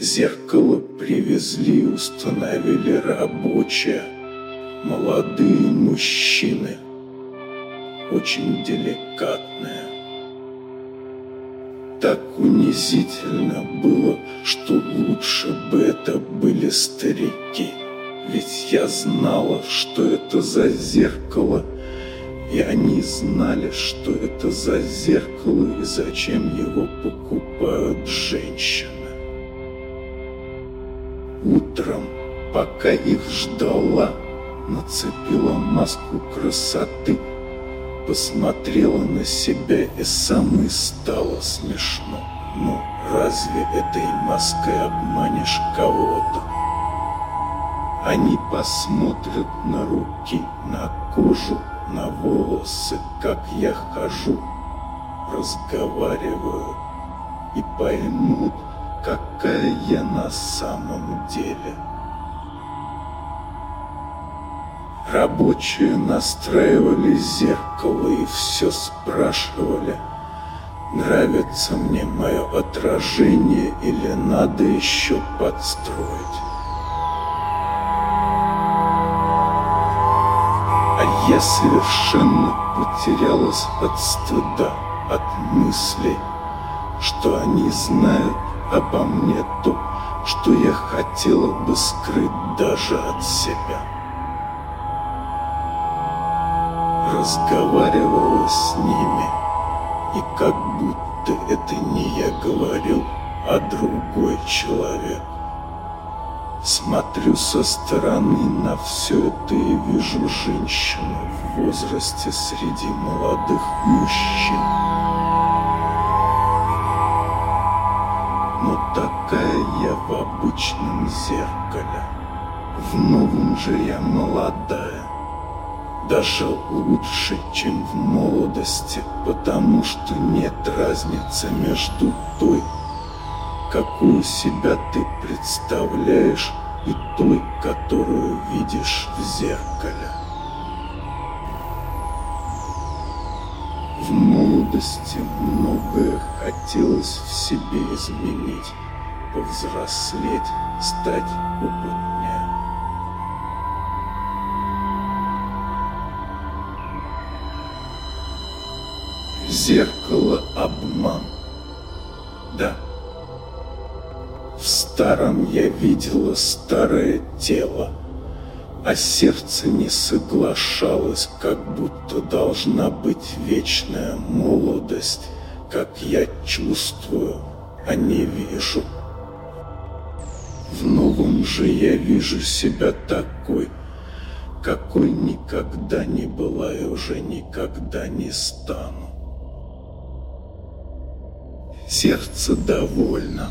Зеркало привезли установили рабочие, молодые мужчины, очень деликатные. Так унизительно было, что лучше бы это были старики. Ведь я знала, что это за зеркало, и они знали, что это за зеркало и зачем его покупают женщины. Утром, пока их ждала, нацепила маску красоты, посмотрела на себя и самой стало смешно. Ну, разве этой маской обманешь кого-то? Они посмотрят на руки, на кожу, на волосы, как я хожу, разговариваю и поймут, какая я на самом деле. Рабочие настраивали зеркало и все спрашивали, нравится мне мое отражение или надо еще подстроить. А я совершенно потерялась от стыда, от мыслей, что они знают обо мне то, что я хотела бы скрыть даже от себя. разговаривала с ними, и как будто это не я говорил, а другой человек. Смотрю со стороны на все это и вижу женщину в возрасте среди молодых мужчин. Но такая я в обычном зеркале. В новом же я молодая даже лучше, чем в молодости, потому что нет разницы между той, какую себя ты представляешь, и той, которую видишь в зеркале. В молодости многое хотелось в себе изменить, повзрослеть, стать опытнее. Зеркало обман. Да. В старом я видела старое тело, а сердце не соглашалось, как будто должна быть вечная молодость, как я чувствую, а не вижу. В новом же я вижу себя такой, какой никогда не была и уже никогда не стану. Сердце довольно.